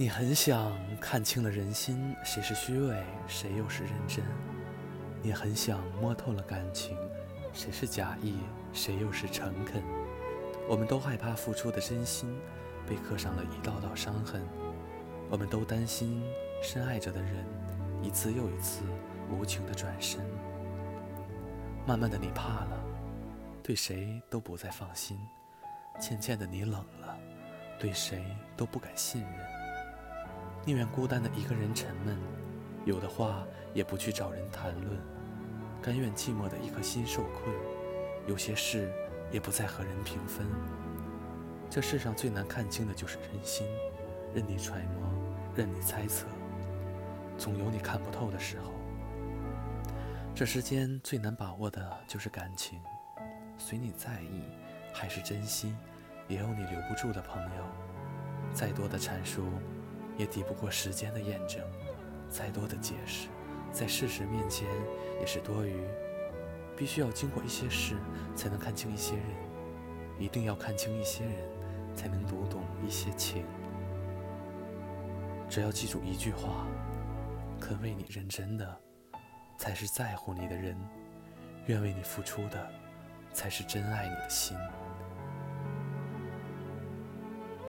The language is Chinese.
你很想看清了人心，谁是虚伪，谁又是认真？你很想摸透了感情，谁是假意，谁又是诚恳？我们都害怕付出的真心被刻上了一道道伤痕，我们都担心深爱着的人一次又一次无情的转身。慢慢的，你怕了，对谁都不再放心；渐渐的，你冷了，对谁都不敢信任。宁愿孤单的一个人沉闷，有的话也不去找人谈论，甘愿寂寞的一颗心受困，有些事也不再和人平分。这世上最难看清的就是人心，任你揣摩，任你猜测，总有你看不透的时候。这世间最难把握的就是感情，随你在意还是珍惜，也有你留不住的朋友。再多的阐述。也抵不过时间的验证，再多的解释，在事实面前也是多余。必须要经过一些事，才能看清一些人；一定要看清一些人，才能读懂一些情。只要记住一句话：肯为你认真的，才是在乎你的人；愿为你付出的，才是真爱你的心。